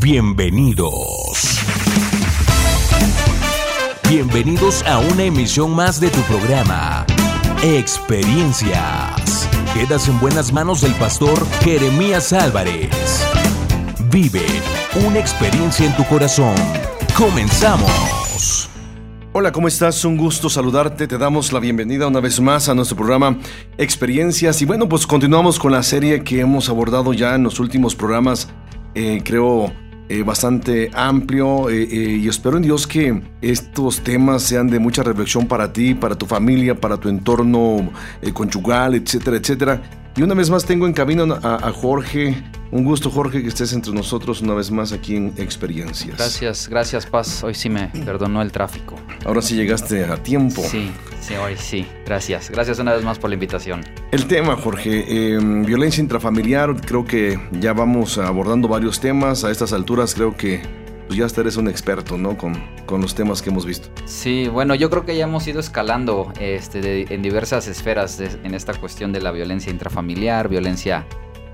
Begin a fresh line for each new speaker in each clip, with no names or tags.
Bienvenidos. Bienvenidos a una emisión más de tu programa, Experiencias. Quedas en buenas manos del pastor Jeremías Álvarez. Vive una experiencia en tu corazón. Comenzamos.
Hola, ¿cómo estás? Un gusto saludarte. Te damos la bienvenida una vez más a nuestro programa Experiencias. Y bueno, pues continuamos con la serie que hemos abordado ya en los últimos programas. Eh, creo eh, bastante amplio eh, eh, y espero en Dios que estos temas sean de mucha reflexión para ti, para tu familia, para tu entorno conyugal, etcétera, etcétera. Y una vez más tengo en camino a, Jorge. Un gusto, Jorge, que estés entre nosotros una vez más aquí en Experiencias.
Gracias, gracias, Paz. Hoy sí me perdonó el tráfico.
Ahora sí llegaste a tiempo.
Sí, sí, hoy sí. Gracias. Gracias una vez más por la invitación.
El tema, Jorge, em, violencia intrafamiliar. Creo que ya vamos abordando varios temas. A estas alturas creo que pues ya eres un experto, ¿no? Con, con, los temas que hemos visto.
Sí, bueno, yo creo que ya hemos ido escalando este, en diversas esferas en esta cuestión de la violencia intrafamiliar, violencia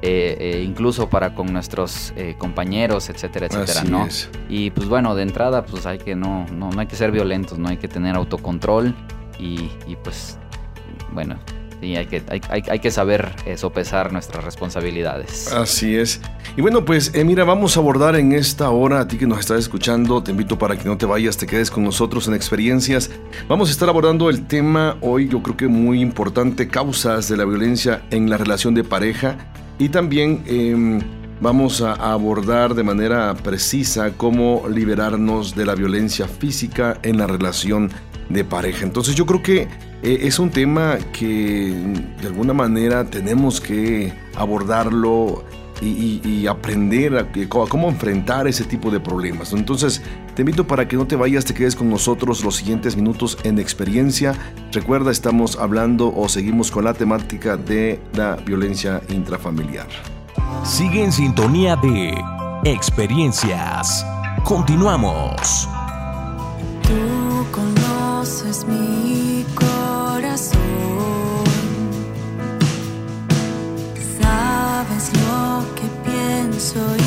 eh, eh, incluso para con nuestros eh, compañeros, etcétera, etcétera, ¿no? Y pues bueno, de entrada, pues hay que no, no, no hay que ser violentos, no hay que tener autocontrol y, y pues bueno, y hay que, hay, que saber eh, sopesar nuestras responsabilidades.
Así es. Y bueno, pues eh, mira, vamos a abordar en esta hora, a ti que nos estás escuchando, te invito para que no te vayas, te quedes con nosotros en experiencias. Vamos a estar abordando el tema hoy, yo creo que muy importante, causas de la violencia en la relación de pareja. Y también em, vamos a abordar de manera precisa cómo liberarnos de la violencia física en la relación de pareja. Entonces yo creo que eh, es un tema que de alguna manera tenemos que abordarlo y, aprender a, cómo enfrentar ese tipo de problemas. Entonces, te invito para que no te vayas, te quedes con nosotros los siguientes minutos en experiencia. Recuerda, estamos hablando o seguimos con la temática de la violencia intrafamiliar.
Sigue en sintonía de experiencias. Continuamos.
Tú conoces mi pienso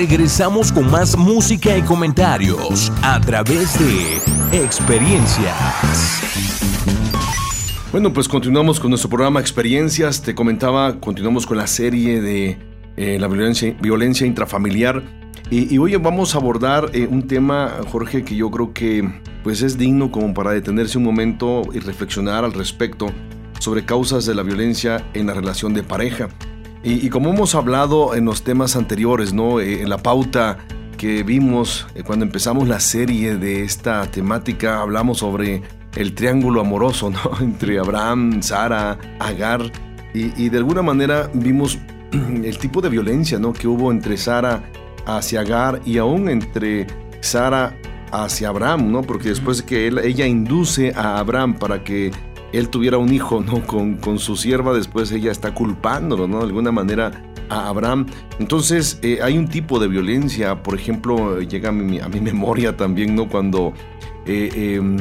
Regresamos con más música y comentarios a través de Experiencias.
Bueno, pues continuamos con nuestro programa Experiencias. Te comentaba, continuamos con la serie de eh, la violencia, violencia intrafamiliar. Y, hoy vamos a abordar eh, un tema, Jorge, que yo creo que pues es digno como para detenerse un momento y reflexionar al respecto sobre causas de la violencia en la relación de pareja. Y, como hemos hablado en los temas anteriores, ¿no? Eh, en la pauta que vimos cuando empezamos la serie de esta temática, hablamos sobre el triángulo amoroso ¿no? entre Abraham, Sara, Agar, y, de alguna manera vimos el tipo de violencia ¿no? que hubo entre Sara hacia Agar y aún entre Sara hacia Abraham, ¿no? porque después de que ella induce a Abraham para que él tuviera un hijo ¿no? con, con su sierva, después ella está culpándolo ¿no? de alguna manera a Abraham. Entonces eh, hay un tipo de violencia, por ejemplo, llega a mi, a mi memoria también, ¿no? Cuando eh, em,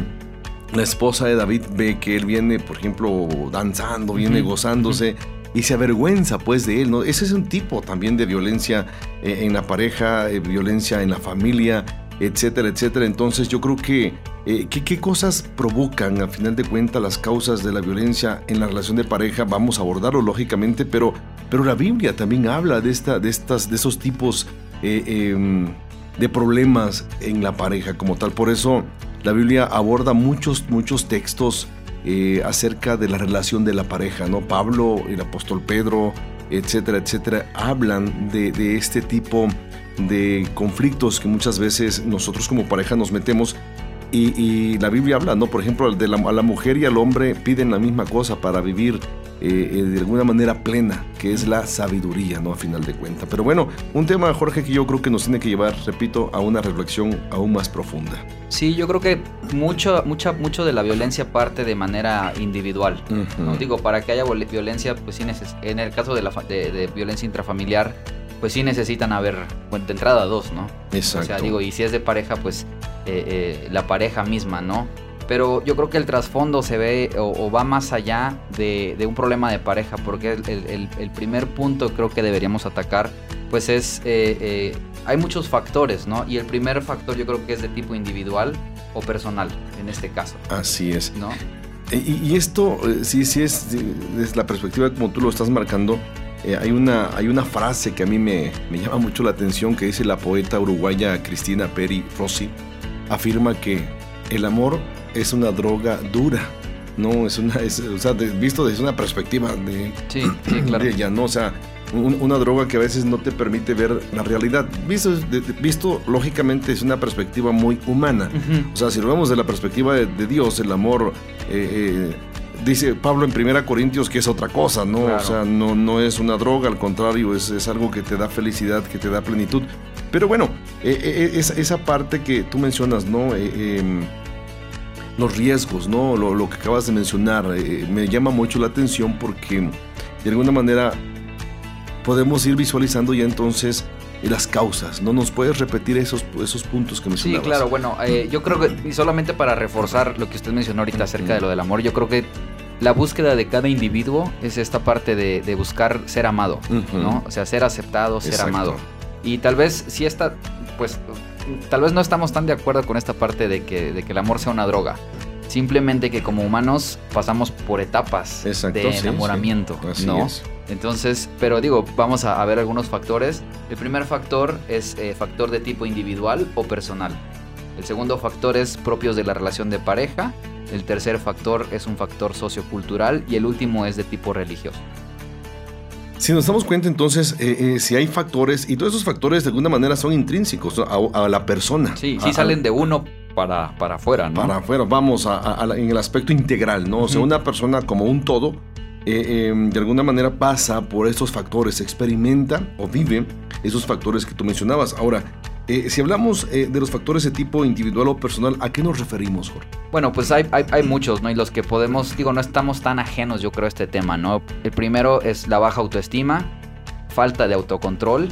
la esposa de David ve que él viene, por ejemplo, danzando, viene gozándose y se avergüenza pues de él, ¿no? Ese es un tipo también de violencia eh, en la pareja, violencia en la familia, etcétera, etcétera. Entonces yo creo que eh, ¿qué, cosas provocan a final de cuentas las causas de la violencia en la relación de pareja? Vamos a abordarlo lógicamente, pero, pero la Biblia también habla de, esta, de, estas, de esos tipos em, de problemas en la pareja como tal. Por eso la Biblia aborda muchos, muchos textos eh, acerca de la relación de la pareja, ¿no? Pablo, el apóstol Pedro, etcétera, etcétera, hablan de, este tipo de conflictos que muchas veces nosotros como pareja nos metemos y, la Biblia habla, ¿no? Por ejemplo, de la, a la mujer y al hombre piden la misma cosa para vivir eh, eh, de alguna manera plena, que es la sabiduría, ¿no? A final de cuentas. Pero bueno, un tema, Jorge, que yo creo que nos tiene que llevar, repito, a una reflexión aún más profunda.
Sí, yo creo que mucho, mucha, mucho de la violencia parte de manera individual. ¿no? Digo, para que haya violencia, pues sí, en el caso de, la, de, violencia intrafamiliar, pues sí necesitan haber, bueno, de entrada dos, ¿no?
Exacto.
O sea, digo, y si es de pareja, pues eh, la pareja misma, ¿no? pero yo creo que el trasfondo se ve o, va más allá de, un problema de pareja, porque el, primer punto creo que deberíamos atacar, pues es, eh, eh, hay muchos factores, ¿no? Y el primer factor yo creo que es de tipo individual o personal, en este caso.
Así es. ¿No? Y, esto, eh, sí, sí es desde la perspectiva como tú lo estás marcando, hay, una, hay una frase que a mí me, me, llama mucho la atención que dice la poeta uruguaya Cristina Peri Rossi. Afirma que el amor es una droga dura. No, es una, o sea, visto desde una perspectiva de,
sí, claro.
ella, ¿no? O sea, una droga que a veces no te permite ver la realidad. Visto, visto lógicamente es una perspectiva muy humana. O sea, si lo vemos de la perspectiva de, Dios, el amor, eh, eh, dice Pablo en Primera Corintios que es otra cosa, ¿no? O sea, no, no es una droga, al contrario, es, es, algo que te da felicidad, que te da plenitud. Pero bueno, eh, esa, esa, parte que tú mencionas, ¿no? Em, los riesgos, ¿no? Lo, que acabas de mencionar, eh, me llama mucho la atención porque de alguna manera podemos ir visualizando ya entonces las causas, ¿no? ¿Nos puedes repetir esos, esos puntos que mencionabas?
Sí, claro, bueno, eh, yo creo que, y solamente para reforzar lo que usted mencionó ahorita acerca de lo del amor, yo creo que la búsqueda de cada individuo es esta parte de, buscar ser amado, ¿no? O sea, ser aceptado, ser amado. Y tal vez si esta, pues tal vez no estamos tan de acuerdo con esta parte de que, de que el amor sea una droga. Simplemente que como humanos pasamos por etapas de enamoramiento, ¿no? Entonces, pero digo, vamos a, ver algunos factores. El primer factor es eh, factor de tipo individual o personal. El segundo factor es propios de la relación de pareja. El tercer factor es un factor sociocultural y el último es de tipo religioso.
Si nos damos cuenta entonces, eh, eh, si hay factores, y todos esos factores de alguna manera son intrínsecos a, la persona.
Sí, sí salen de uno para, para afuera, ¿no?
Para afuera, vamos, en el aspecto integral, ¿no? O sea, una persona como un todo, eh, em, de alguna manera pasa por estos factores, experimenta o vive esos factores que tú mencionabas. Ahora, eh, si hablamos eh, de los factores de tipo individual o personal, ¿a qué nos referimos, Jorge?
Bueno, pues hay, hay, muchos, ¿no? Y los que podemos, digo, no estamos tan ajenos, yo creo, a este tema, ¿no? El primero es la baja autoestima, falta de autocontrol,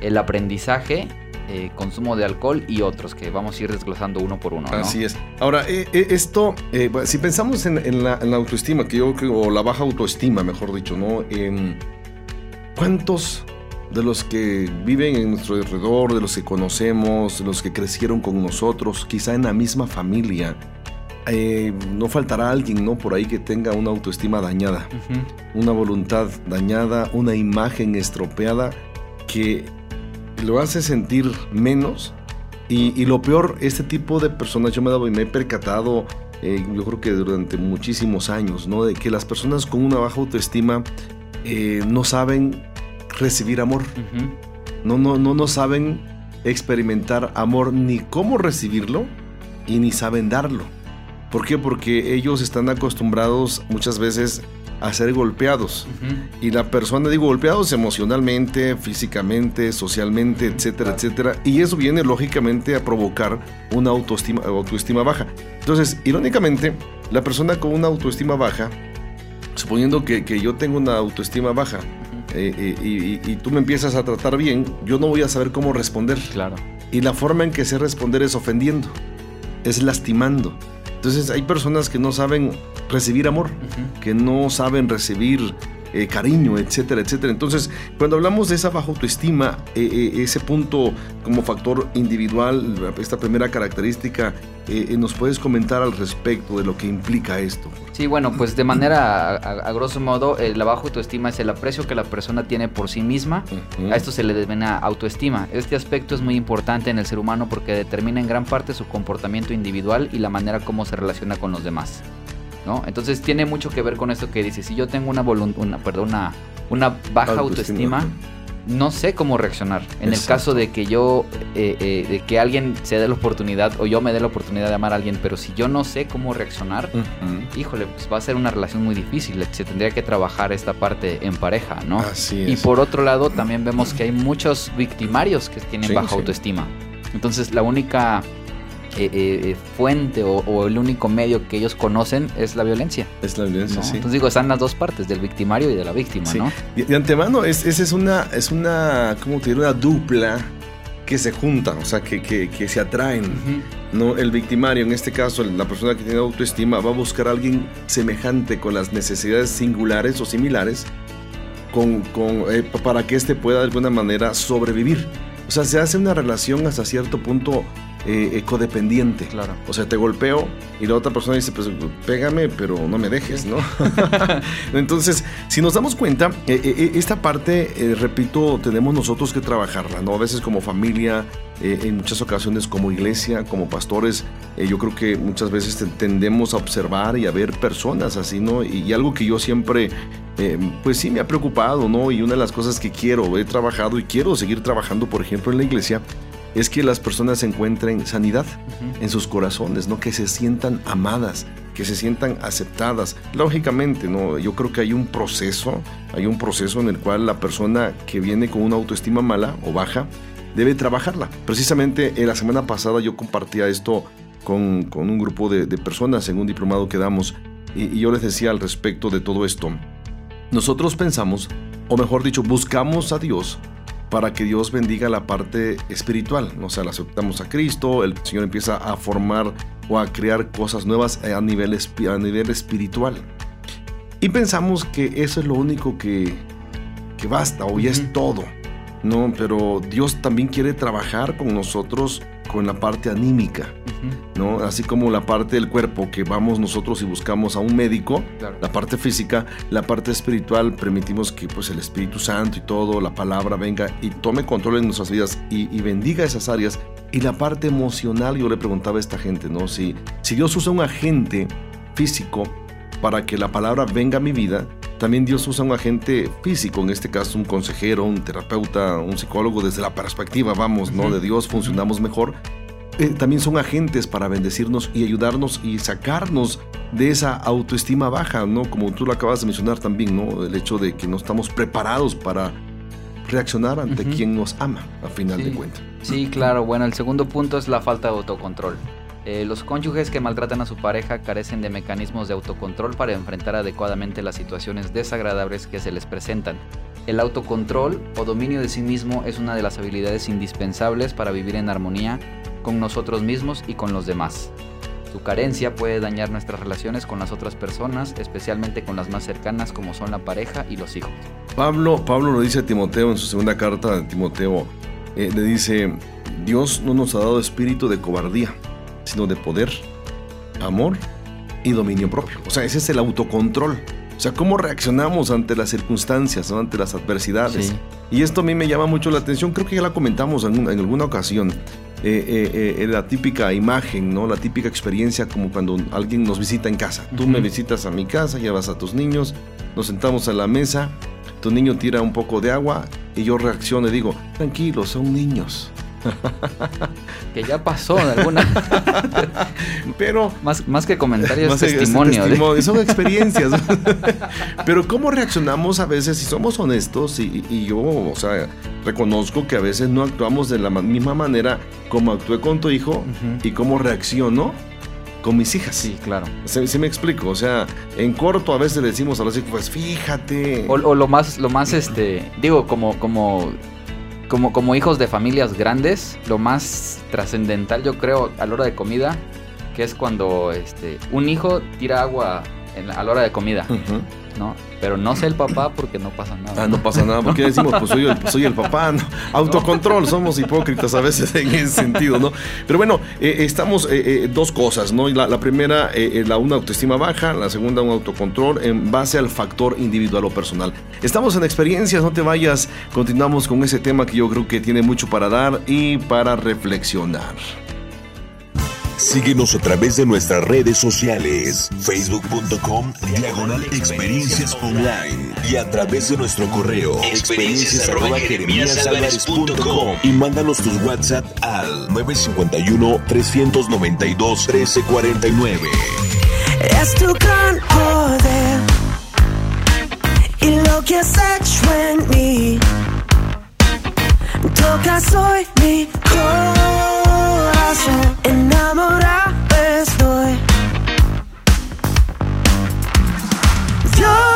el aprendizaje, eh, consumo de alcohol y otros que vamos a ir desglosando uno por uno. ¿no?
Así es. Ahora, esto, si pensamos en, la, autoestima, que yo creo, o la baja autoestima, mejor dicho, ¿no? Em, ¿Cuántos de los que viven en nuestro alrededor, de los que conocemos, de los que crecieron con nosotros, quizá en la misma familia, eh, no faltará alguien, ¿no? Por ahí que tenga una autoestima dañada, una voluntad dañada, una imagen estropeada que lo hace sentir menos. Y, lo peor, este tipo de personas, yo me, he, me he percatado, eh, yo creo que durante muchísimos años, ¿no? De que las personas con una baja autoestima eh, no saben recibir amor. no, no, no, no saben experimentar amor ni cómo recibirlo y ni saben darlo. ¿Por qué? Porque ellos están acostumbrados muchas veces a ser golpeados. Y la persona, digo, golpeados emocionalmente, físicamente, socialmente, etcétera, etcétera. Y eso viene lógicamente a provocar una autoestima, autoestima baja. Entonces, irónicamente, la persona con una autoestima baja, suponiendo que, yo tengo una autoestima baja, eh, eh, y, y, tú me empiezas a tratar bien, yo no voy a saber cómo responder.
Claro.
Y la forma en que sé responder es ofendiendo, es lastimando. Entonces hay personas que no saben recibir amor, que no saben recibir eh, cariño, etcétera, etcétera. Entonces, cuando hablamos de esa baja autoestima, eh, eh, ese punto como factor individual, esta primera característica, ¿nos puedes comentar al respecto de lo que implica esto?
Sí, bueno, pues de manera, a, grosso modo, la baja autoestima es el aprecio que la persona tiene por sí misma. A esto se le denomina autoestima. Este aspecto es muy importante en el ser humano porque determina en gran parte su comportamiento individual y la manera como se relaciona con los demás. ¿No? Entonces tiene mucho que ver con esto que dice, si yo tengo una, una, perdón, una, baja autoestima, no sé cómo reaccionar. En el caso de que yo, eh, eh, de que alguien se dé la oportunidad o yo me dé la oportunidad de amar a alguien, pero si yo no sé cómo reaccionar, híjole, pues va a ser una relación muy difícil. Se tendría que trabajar esta parte en pareja, ¿no?
Así
Y por otro lado, también vemos que hay muchos victimarios que tienen baja autoestima. Entonces, la única eh, eh, eh, fuente o, el único medio que ellos conocen es la violencia.
Es la violencia, sí.
Entonces digo, están las dos partes, del victimario y de la víctima, ¿no?
De, antemano, esa es, una, es una, ¿cómo te digo? Una dupla que se juntan, o sea, que, que, se atraen. ¿no? El victimario, en este caso, la persona que tiene autoestima, va a buscar a alguien semejante con las necesidades singulares o similares con, con para que éste pueda de alguna manera sobrevivir. O sea, se hace una relación hasta cierto punto eh, codependiente.
Claro.
O sea, te golpeo y la otra persona dice, pues pégame, pero no me dejes, ¿no? Entonces, si nos damos cuenta, eh, eh, esta parte, repito, tenemos nosotros que trabajarla, ¿no? A veces como familia, en muchas ocasiones como iglesia, como pastores, yo creo que muchas veces tendemos a observar y a ver personas así, ¿no? Y, algo que yo siempre, pues sí me ha preocupado, ¿no? Y una de las cosas que quiero, he trabajado y quiero seguir trabajando, por ejemplo, en la iglesia, es que las personas encuentren sanidad en sus corazones, ¿no? Que se sientan amadas, que se sientan aceptadas. Lógicamente, ¿no? Yo creo que hay un proceso, hay un proceso en el cual la persona que viene con una autoestima mala o baja debe trabajarla. Precisamente en la semana pasada yo compartía esto con, un grupo de, personas en un diplomado que damos y, y yo les decía al respecto de todo esto. Nosotros pensamos, o mejor dicho, buscamos a Dios para que Dios bendiga la parte espiritual. O sea, la aceptamos a Cristo, el Señor empieza a formar o a crear cosas nuevas a nivel, a nivel espiritual. Y pensamos que eso es lo único que, que basta o ya es todo. No, pero Dios también quiere trabajar con nosotros con la parte anímica, ¿no? Así como la parte del cuerpo que vamos nosotros y buscamos a un médico, la parte física, la parte espiritual, permitimos que pues el Espíritu Santo y todo, la palabra venga y tome control en nuestras vidas y, bendiga esas áreas. Y la parte emocional, yo le preguntaba a esta gente, ¿no? Si, si Dios usa un agente físico para que la palabra venga a mi vida, también Dios usa un agente físico, en este caso un consejero, un terapeuta, un psicólogo, desde la perspectiva, vamos, ¿no? De Dios funcionamos mejor. Eh, también son agentes para bendecirnos y ayudarnos y sacarnos de esa autoestima baja, ¿no? Como tú lo acabas de mencionar también, ¿no? El hecho de que no estamos preparados para reaccionar ante quien nos ama, a final de cuentas.
Sí, claro. Bueno, el segundo punto es la falta de autocontrol. Eh, los cónyuges que maltratan a su pareja carecen de mecanismos de autocontrol para enfrentar adecuadamente las situaciones desagradables que se les presentan. El autocontrol o dominio de sí mismo es una de las habilidades indispensables para vivir en armonía con nosotros mismos y con los demás. Su carencia puede dañar nuestras relaciones con las otras personas, especialmente con las más cercanas como son la pareja y los hijos.
Pablo, Pablo lo dice a Timoteo en su segunda carta Timoteo, eh, le dice, Dios no nos ha dado espíritu de cobardía, sino de poder, amor y dominio propio. O sea, ese es el autocontrol. O sea, cómo reaccionamos ante las circunstancias, ante las adversidades. Y esto a mí me llama mucho la atención, creo que ya la comentamos en, alguna ocasión. Eh, eh, eh, la típica imagen, ¿no? La típica experiencia como cuando alguien nos visita en casa. Tú me visitas a mi casa, llevas a tus niños, nos sentamos a la mesa, tu niño tira un poco de agua y yo reacciono y digo, tranquilo, son niños.
Que ya pasó de alguna.
Pero.
Más, más que comentarios, es testimonio.
Son experiencias. Pero, ¿cómo reaccionamos a veces si somos honestos? Y, yo, o sea, reconozco que a veces no actuamos de la misma manera como actué con tu hijo y cómo reacciono con mis hijas.
Sí, claro.
Sí, me explico. O sea, en corto a veces decimos a los hijos, pues fíjate.
O, o, lo más, lo más, este, digo, como, como como, hijos de familias grandes, lo más trascendental yo creo a la hora de comida, que es cuando este, un hijo tira agua a la hora de comida, ¿no? Pero no sé el papá porque no pasa nada.
Ah, no pasa nada, porque decimos, pues soy el, soy el papá, ¿no? Autocontrol, somos hipócritas a veces en ese sentido, ¿no? Pero bueno, eh, estamos eh, eh, dos cosas, ¿no? La, la primera, la una autoestima baja, la segunda un autocontrol en base al factor individual o personal. Estamos en experiencias, no te vayas, continuamos con ese tema que yo creo que tiene mucho para dar y para reflexionar.
Síguenos a través de nuestras redes sociales, facebook.com diagonal experiencias online y a través de nuestro correo experiencias y mándanos tus WhatsApp al 951 392 1349.
Es tu gran poder y lo que has hecho en mí. Tocas hoy mi corazón enamorado estoy. Dios,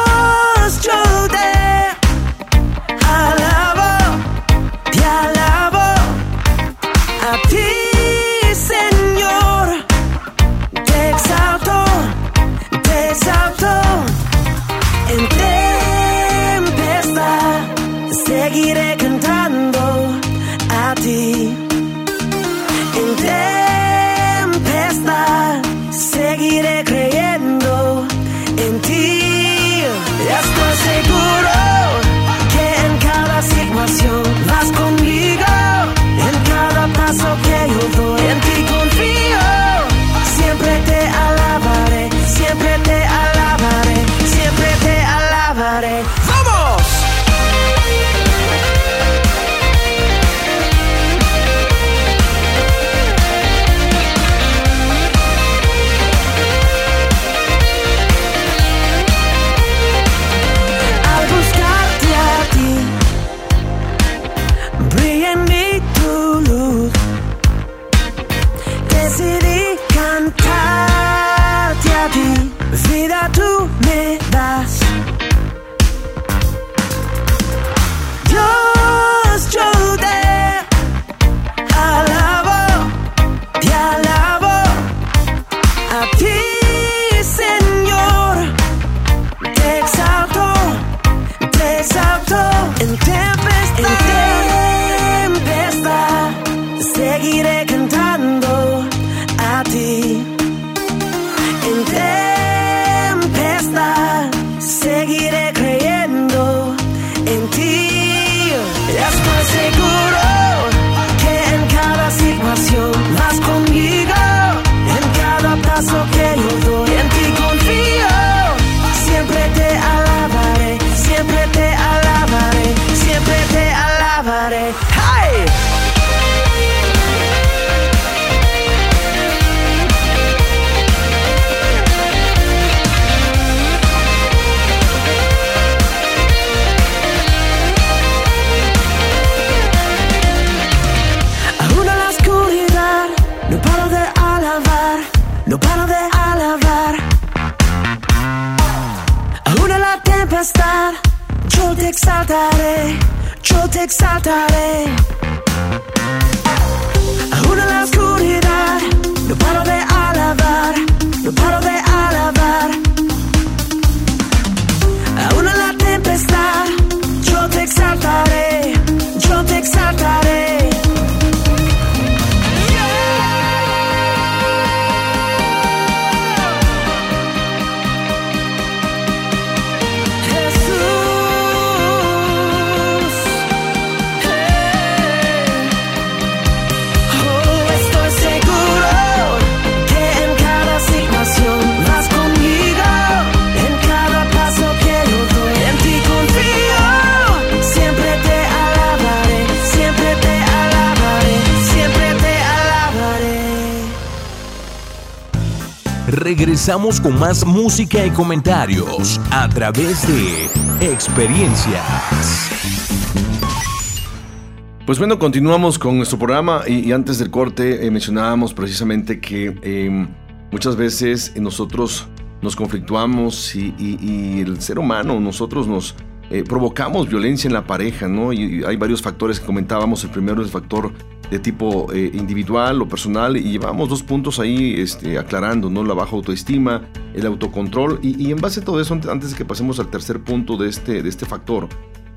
exaltaré.
Regresamos con más música y comentarios a través de experiencias.
Pues bueno, continuamos con nuestro programa y, antes del corte eh, mencionábamos precisamente que em, muchas veces nosotros nos conflictuamos y, el ser humano, nosotros nos eh, provocamos violencia en la pareja, ¿no? Y, hay varios factores que comentábamos. El primero es el factor de tipo eh, individual o personal y llevamos dos puntos ahí este, aclarando, ¿no? La baja autoestima, el autocontrol y, en base a todo eso, antes de que pasemos al tercer punto de este, de este factor,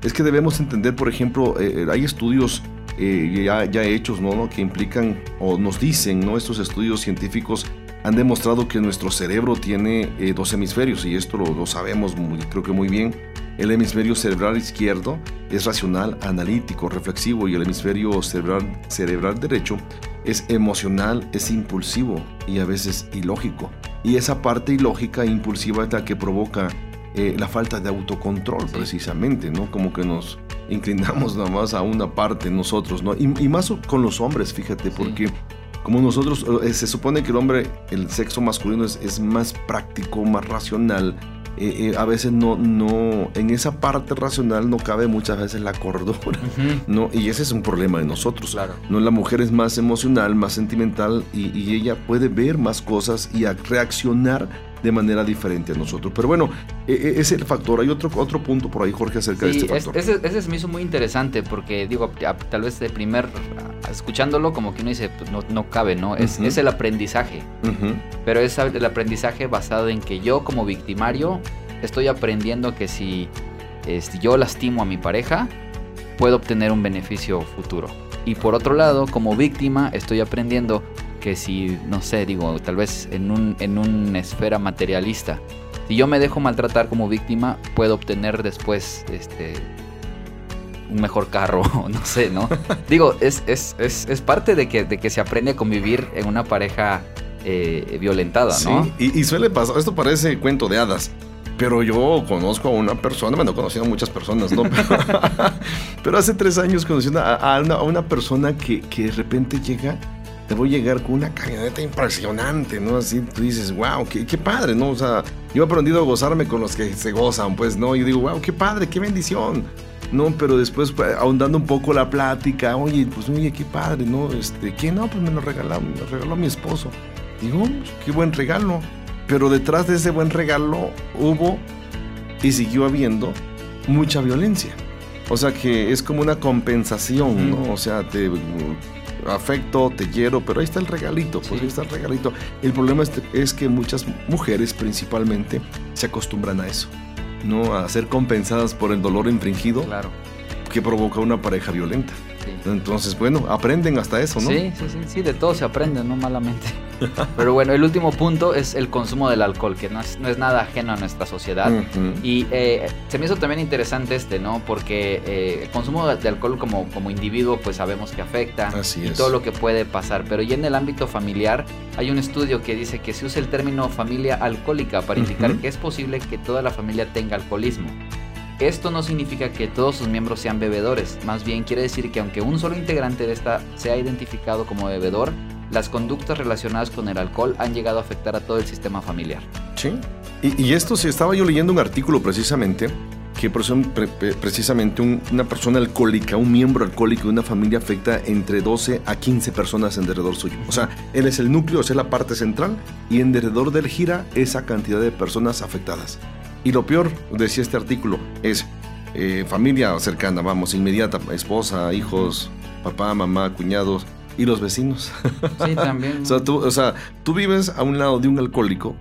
es que debemos entender, por ejemplo, eh, hay estudios ya, hechos, ¿no? Que implican o nos dicen, ¿no? Estos estudios científicos han demostrado que nuestro cerebro tiene eh, dos hemisferios y esto lo, sabemos muy, creo que muy bien. El hemisferio cerebral izquierdo es racional, analítico, reflexivo y el hemisferio cerebral, cerebral derecho es emocional, es impulsivo y a veces ilógico. Y esa parte ilógica e impulsiva es la que provoca eh, la falta de autocontrol precisamente, ¿no? Como que nos inclinamos nada más a una parte nosotros, ¿no? Y, más con los hombres, fíjate, porque como nosotros, eh, se supone que el hombre, el sexo masculino es, más práctico, más racional. Eh, eh, a veces no, no, en esa parte racional no cabe muchas veces la cordura, ¿no? Y ese es un problema de nosotros.
Claro.
¿no? La mujer es más emocional, más sentimental y, y ella puede ver más cosas y reaccionar de manera diferente a nosotros. Pero bueno, e, e, es el factor. Hay otro, otro punto por ahí, Jorge, acerca de este factor.
ese, ese me hizo muy interesante porque, digo, tal vez de primer, escuchándolo, como que uno dice, pues no, no cabe, ¿no? Es, es el aprendizaje. Pero es el aprendizaje basado en que yo, como victimario, estoy aprendiendo que si este, yo lastimo a mi pareja, puedo obtener un beneficio futuro. Y por otro lado, como víctima, estoy aprendiendo que si, no sé, digo, tal vez en, un, en una esfera materialista, si yo me dejo maltratar como víctima, puedo obtener después este, un mejor carro, no sé, ¿no? digo, es, es, es, es, parte de que, de que se aprende a convivir en una pareja eh, violentada, ¿no?
Sí, y, suele pasar, esto parece cuento de hadas. Pero yo conozco a una persona, bueno, he conocido a muchas personas, ¿no? Pero, hace tres años conocí a, una, a una persona que, que de repente llega te voy a llegar con una camioneta impresionante, ¿no? Así tú dices, wow, qué, qué, padre, ¿no? O sea, yo he aprendido a gozarme con los que se gozan, pues, ¿no? Y digo, wow, qué padre, qué bendición. No, pero después pues, ahondando un poco la plática, oye, pues oye, qué padre, ¿no? Este, ¿qué no? Pues me lo regaló, me lo regaló mi esposo. Digo, pues, qué buen regalo. Pero detrás de ese buen regalo hubo y siguió habiendo mucha violencia. O sea que es como una compensación, ¿no? O sea, te afecto, te quiero, pero ahí está el regalito, pues ahí está el regalito. El problema es, que muchas mujeres principalmente se acostumbran a eso, ¿no? A ser compensadas por el dolor infringido
claro.
que provoca una pareja violenta. Entonces, bueno, aprenden hasta eso, ¿no?
Sí, sí, sí, sí, de todo se aprende, no malamente. Pero bueno, el último punto es el consumo del alcohol, que no es, no es nada ajeno a nuestra sociedad. Y eh, se me hizo también interesante este, ¿no? Porque eh, el consumo de alcohol como, como individuo, pues sabemos que afecta
Así
y todo lo que puede pasar. Pero ya en el ámbito familiar, hay un estudio que dice que se usa el término familia alcohólica para indicar que es posible que toda la familia tenga alcoholismo. Esto no significa que todos sus miembros sean bebedores, más bien quiere decir que aunque un solo integrante de esta sea identificado como bebedor, las conductas relacionadas con el alcohol han llegado a afectar a todo el sistema familiar.
Sí. Y, esto sí, estaba yo leyendo un artículo precisamente que precisamente una persona alcohólica, un miembro alcohólico de una familia afecta entre 12 a 15 personas en derredor suyo. O sea, él es el núcleo, es la parte central y en derredor del gira esa cantidad de personas afectadas. Y lo peor, decía este artículo, es eh, familia cercana, vamos, inmediata, esposa, hijos, papá, mamá, cuñados y los vecinos.
Sí, también.
o, sea, tú, vives a un lado de un alcohólico,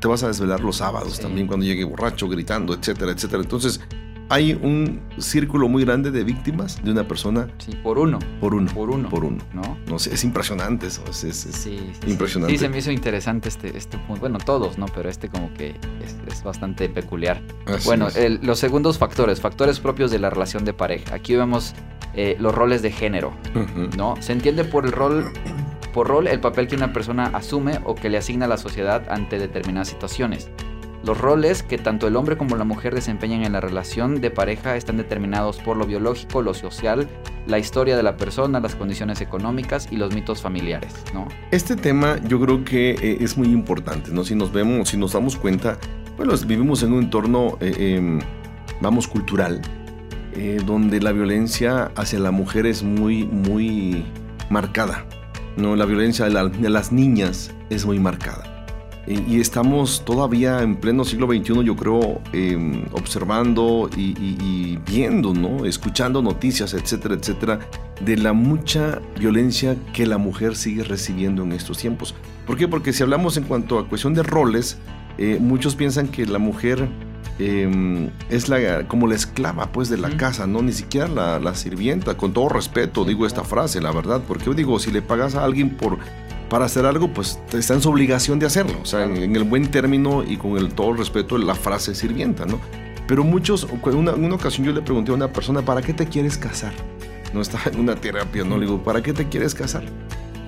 te vas a desvelar los sábados también cuando llegue borracho, gritando, etcétera, etcétera. Entonces, hay un círculo muy grande de víctimas de una persona.
Sí, por uno.
Por uno.
Por uno.
Por uno.
¿No?
No sé, es impresionante eso. Es, es,
sí,
impresionante.
Sí, se me hizo interesante este, este punto. Bueno, todos, ¿no? Pero este como que es, bastante peculiar. bueno, los segundos factores, factores propios de la relación de pareja. Aquí vemos eh, los roles de género, ¿no? Se entiende por el rol por rol el papel que una persona asume o que le asigna a la sociedad ante determinadas situaciones. Los roles que tanto el hombre como la mujer desempeñan en la relación de pareja están determinados por lo biológico, lo social, la historia de la persona, las condiciones económicas y los mitos familiares, ¿no?
Este tema yo creo que eh, es muy importante, ¿no? Si nos vemos, si nos damos cuenta, bueno, vivimos en un entorno, eh, em, vamos, cultural, eh, donde la violencia hacia la mujer es muy, muy marcada, ¿no? La violencia de las niñas es muy marcada y estamos todavía en pleno siglo XXI, yo creo, em, observando y, viendo, ¿no? escuchando noticias, etcétera, etcétera, de la mucha violencia que la mujer sigue recibiendo en estos tiempos. ¿Por qué? Porque si hablamos en cuanto a cuestión de roles, eh, muchos piensan que la mujer em, es la, como la esclava pues de la casa, no ni siquiera la, la, sirvienta, con todo respeto digo esta frase, la verdad, porque yo digo, si le pagas a alguien por para hacer algo, pues está en su obligación de hacerlo. O sea, en, el buen término y con el todo el respeto, la frase sirvienta, ¿no? Pero muchos, una, en una ocasión yo le pregunté a una persona, ¿para qué te quieres casar? No estaba en una terapia, no le digo, ¿para qué te quieres casar?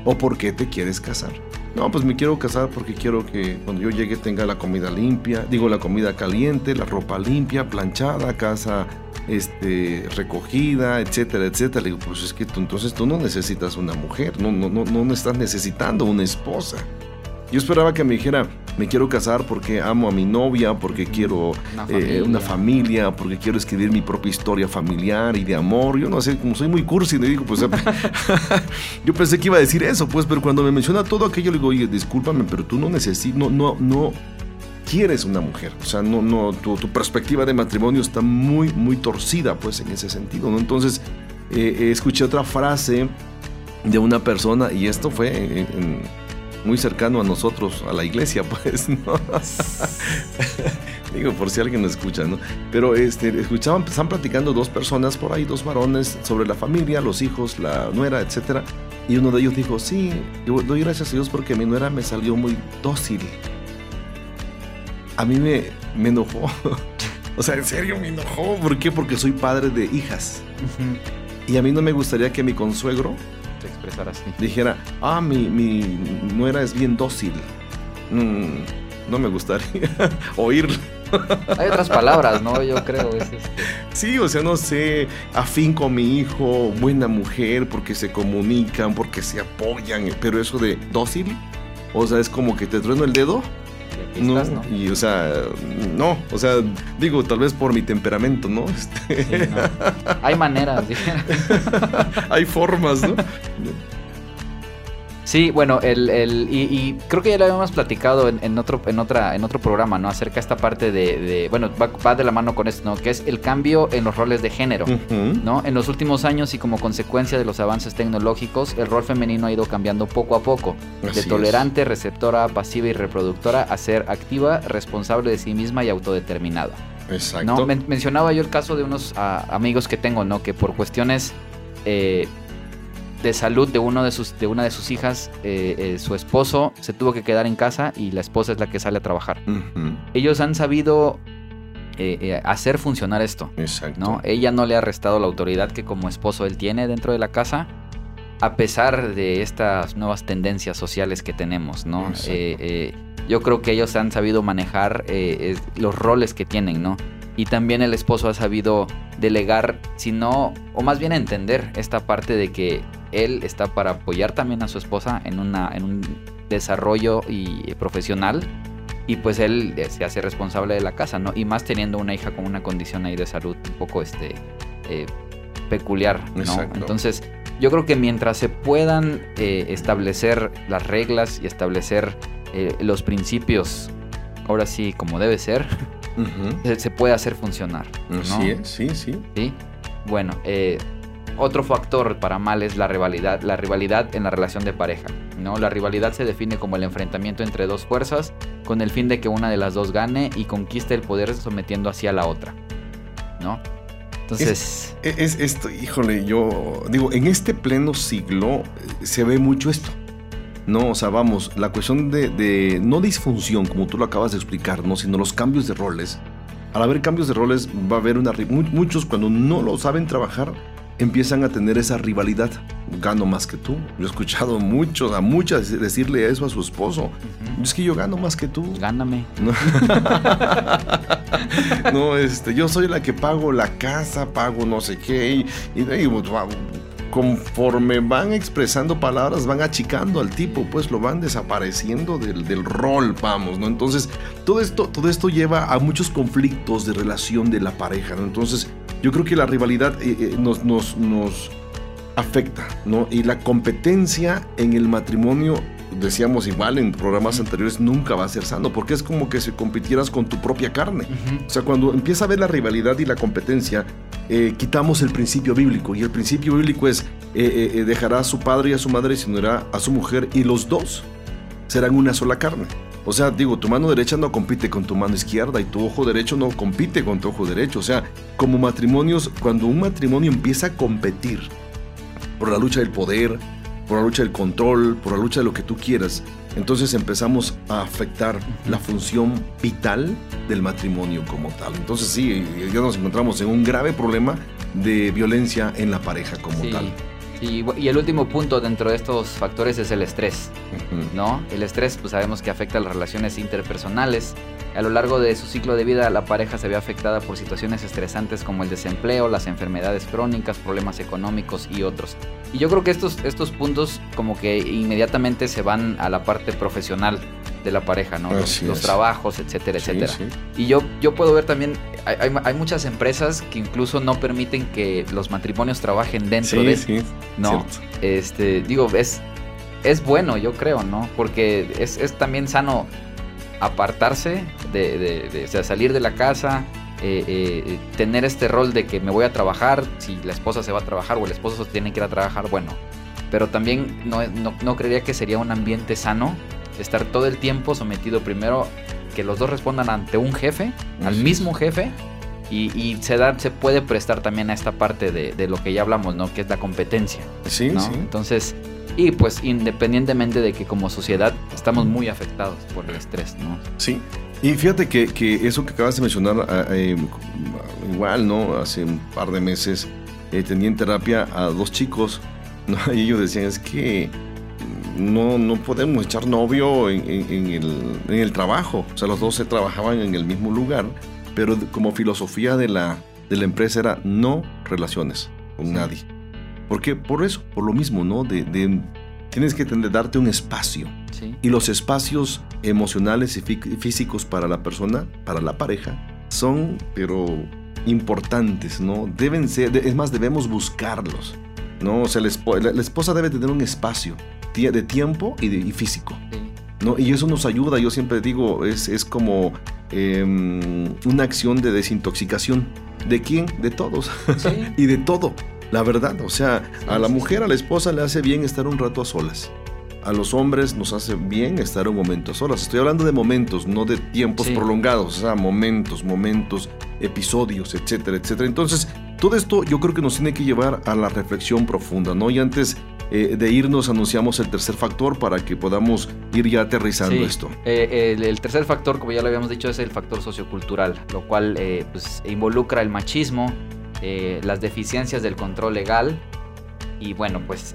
¿O por qué te quieres casar? No, pues me quiero casar porque quiero que cuando yo llegue tenga la comida limpia, digo la comida caliente, la ropa limpia, planchada, casa este, recogida, etcétera, etcétera. Le digo, pues es que tú, entonces tú no necesitas una mujer, no, no, no, no estás necesitando una esposa. Yo esperaba que me dijera, me quiero casar porque amo a mi novia, porque quiero una, familia. porque quiero escribir mi propia historia familiar y de amor. Yo no sé, como soy muy cursi, le digo, pues yo pensé que iba a decir eso, pues, pero cuando me menciona todo aquello, le digo, oye, discúlpame, pero tú no necesitas, no, no, no quieres una mujer. O sea, no, no, tu, perspectiva de matrimonio está muy, muy torcida, pues, en ese sentido, ¿no? Entonces, eh, escuché otra frase de una persona y esto fue muy cercano a nosotros, a la iglesia, pues, ¿no? Digo, por si alguien lo escucha, ¿no? Pero este, escuchaban, están platicando dos personas por ahí, dos varones, sobre la familia, los hijos, la nuera, etcétera. Y uno de ellos dijo, sí, yo doy gracias a Dios porque mi nuera me salió muy dócil a mí me, me enojó. o sea, en serio me enojó. ¿Por qué? Porque soy padre de hijas. Y a mí no me gustaría que mi consuegro
te expresara así.
Dijera, ah, mi, mi nuera es bien dócil. Mm, no me gustaría oírlo.
Hay otras palabras, ¿no? Yo creo. Es este.
Sí, o sea, no sé, afín con mi hijo, buena mujer, porque se comunican, porque se apoyan, pero eso de dócil, o sea, es como que te trueno el dedo no, Y o sea, no, o sea, digo, tal vez por mi temperamento, ¿no?
Este, Hay maneras.
Hay formas, ¿no?
Sí, bueno, el, el y, creo que ya lo habíamos platicado en, otro, en, otra, en otro programa, ¿no? Acerca de esta parte de, bueno, va, de la mano con esto, ¿no? Que es el cambio en los roles de género, ¿no? En los últimos años y como consecuencia de los avances tecnológicos, el rol femenino ha ido cambiando poco a poco. de tolerante, receptora, pasiva y reproductora a ser activa, responsable de sí misma y autodeterminada.
Exacto.
¿no? mencionaba yo el caso de unos ah, amigos que tengo, ¿no? Que por cuestiones... Eh, de salud de, uno de, sus, de una de sus hijas, eh, eh, su esposo se tuvo que quedar en casa y la esposa es la que sale a trabajar. Ellos han sabido eh, hacer funcionar esto.
Exacto.
¿no? Ella no le ha restado la autoridad que como esposo él tiene dentro de la casa, a pesar de estas nuevas tendencias sociales que tenemos. ¿no? yo creo que ellos han sabido manejar los roles que tienen, ¿no? Y también el esposo ha sabido delegar, sino, o más bien entender esta parte de que él está para apoyar también a su esposa en, una, en un desarrollo y profesional y pues él se hace responsable de la casa, ¿no? Y más teniendo una hija con una condición ahí de salud un poco este eh, peculiar, ¿no? Entonces, yo creo que mientras se puedan eh, establecer las reglas y establecer eh, los principios, ahora sí como debe ser, se, puede hacer funcionar.
Sí, sí, sí.
Sí. Bueno, eh, otro factor para mal es la rivalidad, la rivalidad en la relación de pareja. ¿no? La rivalidad se define como el enfrentamiento entre dos fuerzas con el fin de que una de las dos gane y conquiste el poder sometiendo hacia la otra. ¿No?
Entonces. Es, es, esto, híjole, yo digo, en este pleno siglo eh, se ve mucho esto. No, o sea, vamos, la cuestión de, no disfunción, como tú lo acabas de explicar, ¿no? sino los cambios de roles. Al haber cambios de roles, va a haber una. Muchos, cuando no lo saben trabajar, empiezan a tener esa rivalidad. Gano más que tú. Yo he escuchado mucho, a muchas decirle eso a su esposo. Es que yo gano más que tú.
Gáname.
No, este, yo soy la que pago la casa, pago no sé qué. Y, y, conforme van expresando palabras, van achicando al tipo, pues lo van desapareciendo del, del, rol, vamos, ¿no? Entonces, todo esto, todo esto lleva a muchos conflictos de relación de la pareja, ¿no? Entonces, yo creo que la rivalidad eh, eh, nos, nos, nos afecta, ¿no? Y la competencia en el matrimonio decíamos igual en programas anteriores, nunca va a ser sano, porque es como que si compitieras con tu propia carne. O sea, cuando empieza a ver la rivalidad y la competencia, eh, quitamos el principio bíblico, y el principio bíblico es, eh, eh, dejará a su padre y a su madre y se a su mujer, y los dos serán una sola carne. O sea, digo, tu mano derecha no compite con tu mano izquierda y tu ojo derecho no compite con tu ojo derecho. O sea, como matrimonios, cuando un matrimonio empieza a competir por la lucha del poder, por la lucha del control, por la lucha de lo que tú quieras, entonces empezamos a afectar la función vital del matrimonio como tal. Entonces sí, ya nos encontramos en un grave problema de violencia en la pareja como tal.
Y, y, el último punto dentro de estos factores es el estrés, ¿no? El estrés, pues sabemos que afecta a las relaciones interpersonales. A lo largo de su ciclo de vida, la pareja se ve afectada por situaciones estresantes como el desempleo, las enfermedades crónicas, problemas económicos y otros. Y yo creo que estos, estos puntos como que inmediatamente se van a la parte profesional de la pareja, ¿no? Los, los, trabajos, etcétera, etcétera. Y yo, yo puedo ver también, hay, hay, muchas empresas que incluso no permiten que los matrimonios trabajen dentro de... Sí, ¿No? Este, digo, es, es bueno, yo creo, ¿no? Porque es, es también sano apartarse de, de, de o sea, salir de la casa, eh, eh, tener este rol de que me voy a trabajar, si la esposa se va a trabajar o el esposo tiene que ir a trabajar, bueno. Pero también no, no, no creería que sería un ambiente sano estar todo el tiempo sometido primero que los dos respondan ante un jefe, al mismo jefe, y, y, se, da, se puede prestar también a esta parte de, de, lo que ya hablamos, ¿no? Que es la competencia.
Sí,
¿no?
sí.
Entonces, y pues independientemente de que como sociedad estamos muy afectados por el estrés, ¿no?
Sí. Y fíjate que, que eso que acabas de mencionar, eh, igual, ¿no? Hace un par de meses eh, tenía en terapia a dos chicos, ¿no? Y ellos decían, es que no, no podemos echar novio en, en, en, el, en, el, trabajo. O sea, los dos se trabajaban en el mismo lugar, pero como filosofía de la, de la empresa era no relaciones con sí. nadie. ¿Por qué? Por eso, por lo mismo, ¿no? De, de tienes que tener, darte un espacio.
Sí.
Y los espacios emocionales y físicos para la persona, para la pareja, son, pero importantes, ¿no? Deben ser, es más, debemos buscarlos, ¿no? O sea, la, la, la esposa debe tener un espacio de tiempo y, de, y físico.
Sí.
¿No? Y eso nos ayuda, yo siempre digo, es, es como eh, una acción de desintoxicación. ¿De quién? De todos.
Sí.
y de todo. La verdad, o sea, sí, a la mujer, a la esposa le hace bien estar un rato a solas. A los hombres nos hace bien estar un momento a solas. Estoy hablando de momentos, no de tiempos prolongados, o sea, momentos, momentos, episodios, etcétera, etcétera. Entonces, todo esto yo creo que nos tiene que llevar a la reflexión profunda, ¿no? Y antes eh, de irnos anunciamos el tercer factor para que podamos ir ya aterrizando
sí.
esto.
Eh, el, el, tercer factor, como ya lo habíamos dicho, es el factor sociocultural, lo cual eh, pues, involucra el machismo, las deficiencias del control legal y bueno, pues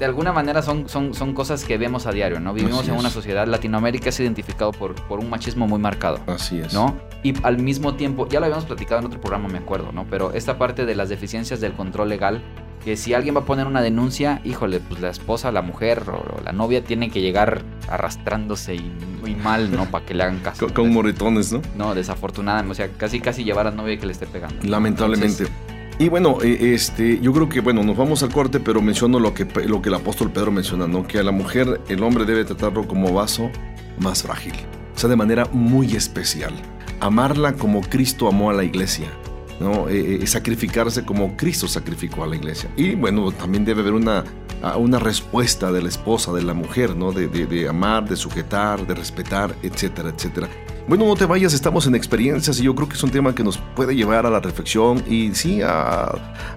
de alguna manera son, son, son cosas que vemos a diario, ¿no? Vivimos en una sociedad, Latinoamérica es identificado por, por un machismo muy marcado.
Así es.
¿No? Y al mismo tiempo, ya lo habíamos platicado en otro programa, me acuerdo, ¿no? Pero esta parte de las deficiencias del control legal, que si alguien va a poner una denuncia, híjole, pues la esposa, la mujer o, o la novia tiene que llegar arrastrándose y muy mal, ¿no? Para que le hagan caso.
Con, con, moretones, ¿no?
No, desafortunadamente, o sea, casi casi llevar a la novia que le esté pegando.
Lamentablemente. Entonces, y bueno, eh, este, yo creo que bueno, nos vamos al corte, pero menciono lo que, lo que el apóstol Pedro menciona, ¿no? Que a la mujer el hombre debe tratarlo como vaso más frágil, o sea, de manera muy especial. Amarla como Cristo amó a la iglesia, ¿no? Eh, eh, sacrificarse como Cristo sacrificó a la iglesia. Y bueno, también debe haber una, una respuesta de la esposa, de la mujer, ¿no? De, de, de amar, de sujetar, de respetar, etcétera, etcétera. Bueno, no te vayas, estamos en experiencias y yo creo que es un tema que nos puede llevar a la reflexión y sí a,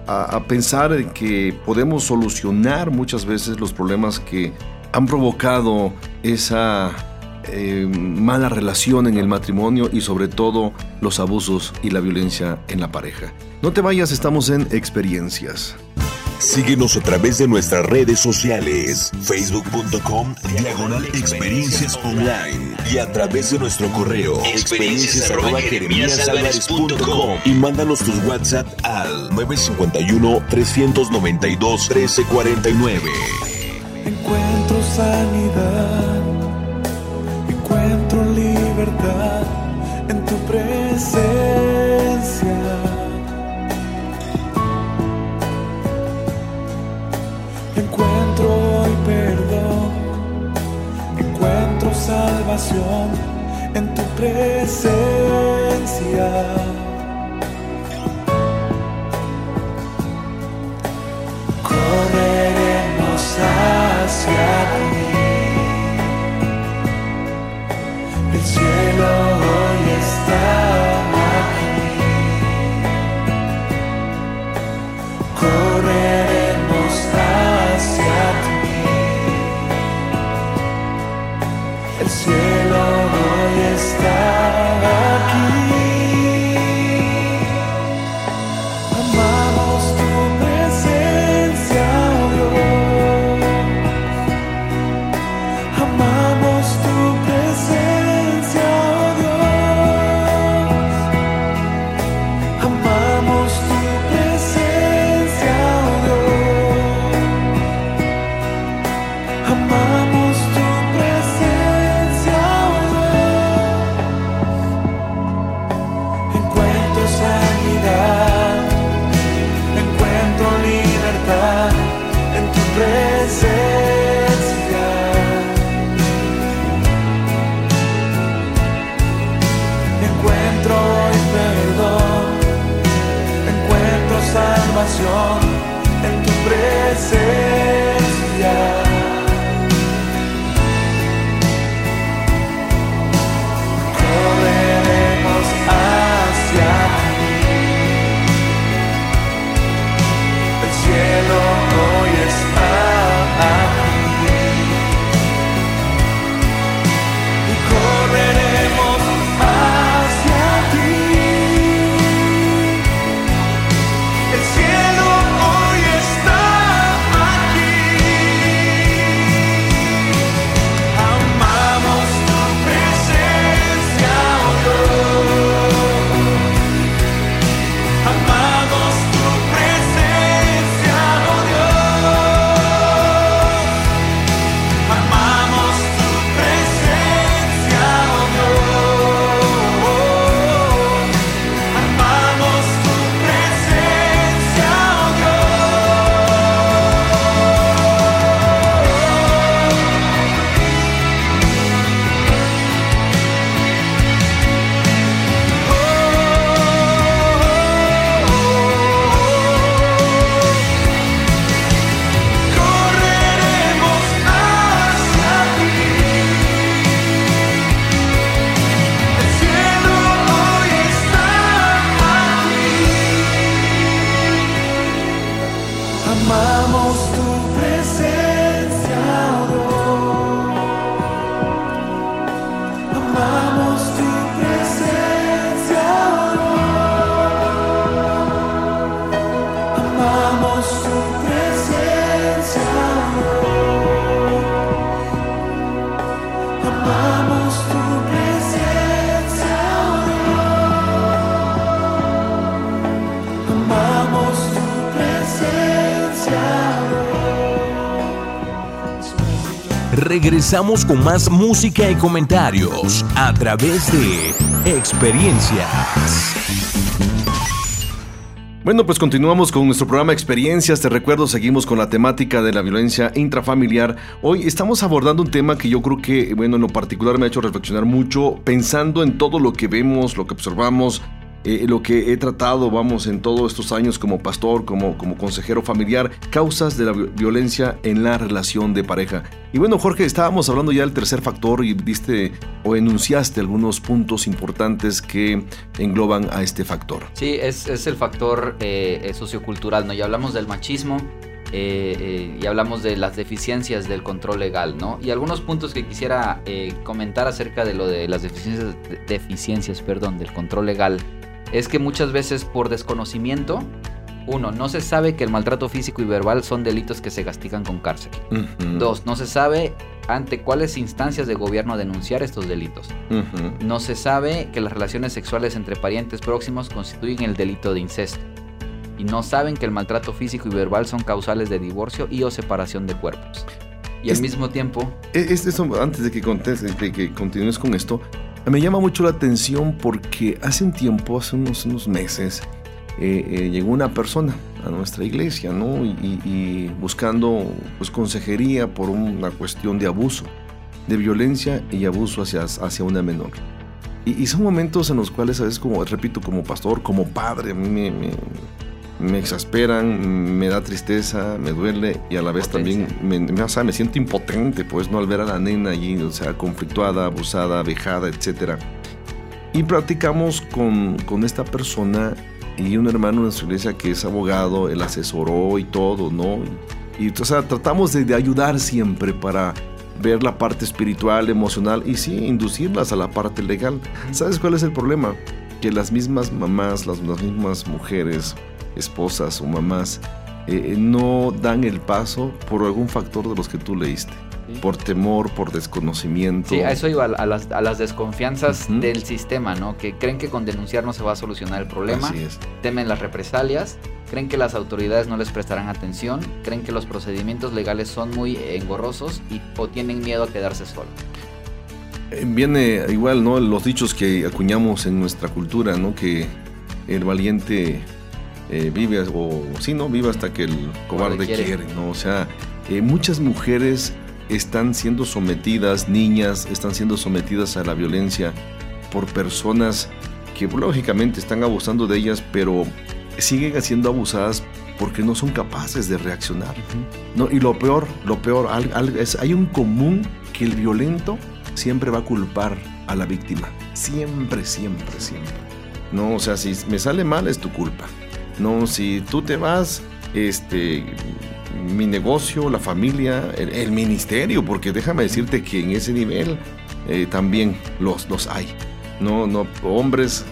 a, a pensar en que podemos solucionar muchas veces los problemas que han provocado esa eh, mala relación en el matrimonio y sobre todo los abusos y la violencia en la pareja. No te vayas, estamos en experiencias.
Síguenos a través de nuestras redes sociales, facebook.com diagonal experiencias online y a través de nuestro correo experiencias y mándanos tus WhatsApp al 951 392 1349.
Encuentro sanidad, en tu presencia. Encuentro hoy perdón, encuentro salvación en tu presencia. Correremos hacia ti. Cielo hoy está salvación en tu presencia.
Regresamos con más música y comentarios a través de Experiencias.
Bueno, pues continuamos con nuestro programa Experiencias. Te recuerdo, seguimos con la temática de la violencia intrafamiliar. Hoy estamos abordando un tema que yo creo que, bueno, en lo particular me ha hecho reflexionar mucho, pensando en todo lo que vemos, lo que observamos, eh, lo que he tratado, vamos, en todos estos años como pastor, como, como consejero familiar, causas de la vi- violencia en la relación de pareja. Y bueno, Jorge, estábamos hablando ya del tercer factor y diste o enunciaste algunos puntos importantes que engloban a este factor.
Sí, es, es el factor eh, eh, sociocultural, ¿no? Ya hablamos del machismo eh, y hablamos de las deficiencias del control legal, ¿no? Y algunos puntos que quisiera comentar acerca de lo de las deficiencias, de- deficiencias, perdón, del control legal, es que muchas veces por desconocimiento Uno, no se sabe que el maltrato físico y verbal son delitos que se castigan con cárcel. Dos, no se sabe ante cuáles instancias de gobierno denunciar estos delitos. No se sabe que las relaciones sexuales entre parientes próximos constituyen el delito de incesto. Y no saben que el maltrato físico y verbal son causales de divorcio y o separación de cuerpos. Y al
Es-
mismo tiempo,
E- es- eso, antes de que, contes- de que continúes con esto, me llama mucho la atención porque hace un tiempo, hace unos, unos meses, eh, eh, llegó una persona a nuestra iglesia, ¿no? Y, buscando pues, consejería por una cuestión de abuso, de violencia y abuso hacia, hacia una menor. Y, son momentos en los cuales, a veces, como repito, como pastor, como padre, a mí me, me exasperan, me da tristeza, me duele y a la vez también me, me- o sea, me siento impotente, pues, ¿no? Al ver a la nena allí, o sea, conflictuada, abusada, vejada, etc. Y platicamos con, con esta persona y un hermano de nuestra iglesia que es abogado, él asesoró y todo, ¿no? Y, y, o sea, tratamos de, de ayudar siempre para ver la parte espiritual, emocional y sí, inducirlas a la parte legal. ¿Sabes cuál es el problema? Que las mismas mamás, las, las mismas mujeres, esposas o mamás, eh, no dan el paso por algún factor de los que tú leíste.
Sí.
Por temor, por desconocimiento.
sí, a eso iba, a las, a las desconfianzas del sistema, ¿no? Que creen que con denunciar no se va a solucionar el problema,
Así es.
temen las represalias, creen que las autoridades no les prestarán atención, creen que los procedimientos legales son muy engorrosos y, o tienen miedo a quedarse solos.
Eh, Viene igual, ¿no? Los dichos que acuñamos en nuestra cultura, ¿no? Que el valiente eh, vive, o sí, ¿no? Vive hasta que el cobarde quiere.
quiere.
¿no? O sea, eh, muchas mujeres están siendo sometidas, niñas están siendo sometidas a la violencia por personas que lógicamente están abusando de ellas, pero siguen siendo abusadas porque no son capaces de reaccionar. No, y lo peor, lo peor, al- al- es, hay un común que el violento siempre va a culpar a la víctima. Siempre, siempre, siempre. No, o sea, si me sale mal es tu culpa. No, si tú te vas, este, mi negocio, la familia, el, el ministerio, porque déjame decirte que en ese nivel eh, también los, los hay. No, no, hombres,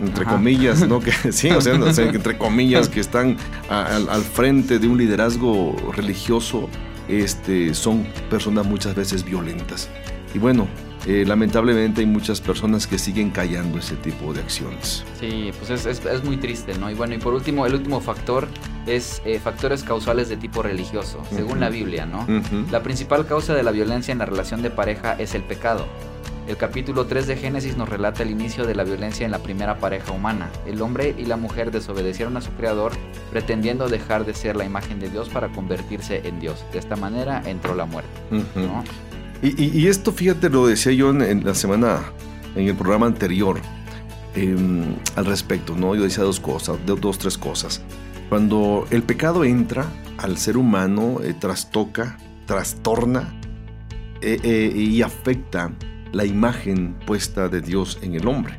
entre
Ajá.
comillas, ¿no? Que, sí, o sea, o sea, entre comillas, que están a- al frente de un liderazgo religioso, este, son personas muchas veces violentas. Y bueno, eh, lamentablemente hay muchas personas que siguen callando ese tipo de acciones.
Sí, pues es, es- es muy triste, ¿no? Y bueno, y por último, el último factor es eh, factores causales de tipo religioso, según
Ujú.
la Biblia, ¿no?
Ujú.
La principal causa de la violencia en la relación de pareja es el pecado. El capítulo 3 de Génesis nos relata el inicio de la violencia en la primera pareja humana. El hombre y la mujer desobedecieron a su creador, pretendiendo dejar de ser la imagen de Dios para convertirse en Dios. De esta manera entró la muerte,
Ujú.
¿no?
Y, y- y esto, fíjate, lo decía yo en, la semana, en el programa anterior, em, al respecto, ¿no? Yo decía dos cosas, do- dos, tres cosas. Cuando el pecado entra al ser humano, eh, trastoca, trastorna eh, eh, y afecta la imagen puesta de Dios en el hombre.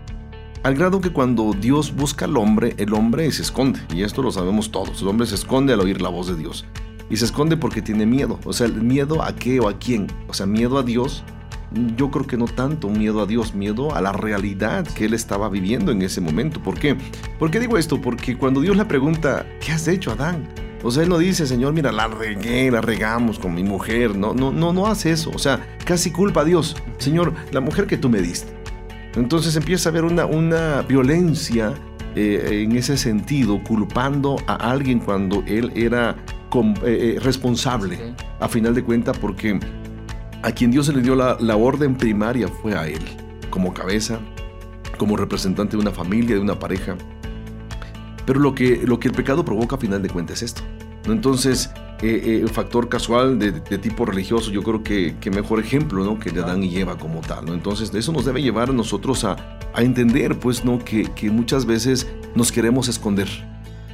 Al grado que cuando Dios busca al hombre, el hombre se esconde. Y esto lo sabemos todos. El hombre se esconde al oír la voz de Dios. Y se esconde porque tiene miedo. O sea, ¿el miedo a qué o a quién? O sea, miedo a Dios. Yo creo que no tanto miedo a Dios, miedo a la realidad que él estaba viviendo en ese momento. ¿Por qué? ¿Por qué digo esto? Porque cuando Dios le pregunta, ¿qué has hecho, Adán? O sea, él no dice, Señor, mira, la regué, la regamos con mi mujer. No, no, no, no hace eso. O sea, casi culpa a Dios. Señor, la mujer que tú me diste. Entonces empieza a haber una, una violencia eh, en ese sentido, culpando a alguien cuando él era eh, eh, responsable,
Sí.
a final de cuentas, porque a quien Dios se le dio la, la orden primaria fue a él, como cabeza, como representante de una familia, de una pareja. Pero lo que, lo que el pecado provoca a final de cuentas es esto. ¿no? Entonces, eh, eh, el factor casual de, de tipo religioso, yo creo que, que mejor ejemplo, ¿no? Que de Adán y Eva como tal, ¿no? Entonces, eso nos debe llevar a nosotros a, a entender, pues, ¿no? Que, que muchas veces nos queremos esconder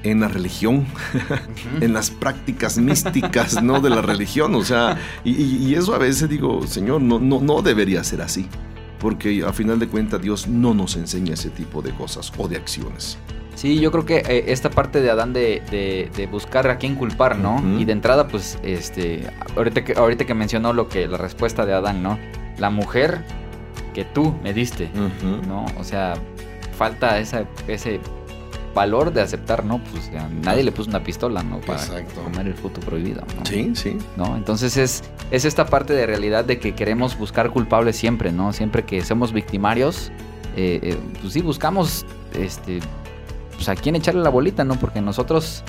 en la religión, en las prácticas místicas, ¿no? De la religión, o sea, y, y- eso a veces digo, Señor, no, no, no debería ser así. Porque a final de cuentas Dios no nos enseña ese tipo de cosas o de acciones.
Sí, yo creo que eh, esta parte de Adán de, de- de buscar a quién culpar, ¿no?
Ujú.
Y de entrada, pues, este, ahorita que, ahorita que mencionó lo que, la respuesta de Adán, ¿no? La mujer que tú me diste, ¿no? O sea, falta esa, ese valor de aceptar, ¿no? Pues nadie le puso una pistola, ¿no? Para
Exacto.
comer el fruto prohibido, ¿no?
Sí, sí.
¿no? Entonces es, es esta parte de realidad de que queremos buscar culpables siempre, ¿no? Siempre que somos victimarios, eh, eh, pues sí, buscamos este, pues a quién echarle la bolita, ¿no? Porque nosotros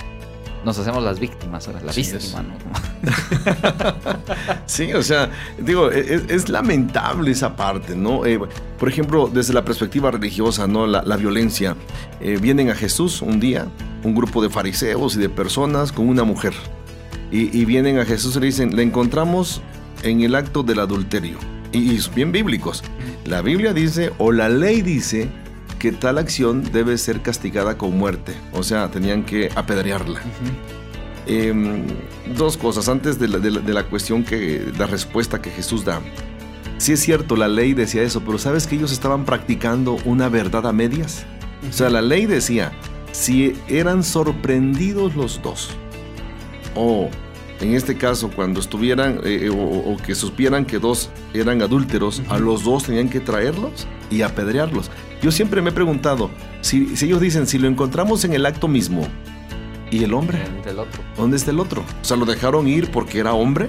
nos hacemos las víctimas, ahora la
Sí, es.
víctima, ¿no?
Sí, o sea, digo, e- es, es lamentable esa parte, ¿no? Eh, por ejemplo, desde la perspectiva religiosa, ¿no? La, la violencia. Eh, vienen a Jesús un día, un grupo de fariseos y de personas con una mujer. Y, y vienen a Jesús y le dicen, la encontramos en el acto del adulterio. Y, y bien bíblicos. La Biblia dice, o la ley dice, que tal acción debe ser castigada con muerte. O sea, tenían que apedrearla. Em, dos cosas antes de la, de la- de la cuestión que la respuesta que Jesús da. Sí es cierto, la ley decía eso, pero ¿sabes que ellos estaban practicando una verdad a medias? O sea, la ley decía, si eran sorprendidos los dos, o en este caso cuando estuvieran, eh, o, o que supieran que dos eran adúlteros, a los dos tenían que traerlos y apedrearlos. Yo siempre me he preguntado, si, si ellos dicen, si lo encontramos en el acto mismo, ¿y el hombre?
El otro.
¿Dónde está el otro? O sea, lo dejaron ir porque era hombre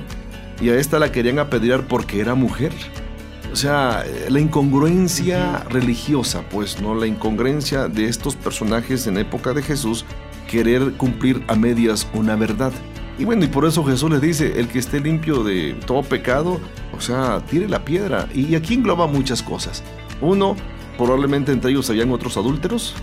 y a esta la querían apedrear porque era mujer. O sea, la incongruencia religiosa, pues, ¿no? La incongruencia de estos personajes en época de Jesús querer cumplir a medias una verdad. Y bueno, y por eso Jesús les dice, el que esté limpio de todo pecado, o sea, tire la piedra. Y aquí engloba muchas cosas. Uno, probablemente entre ellos habían otros adúlteros.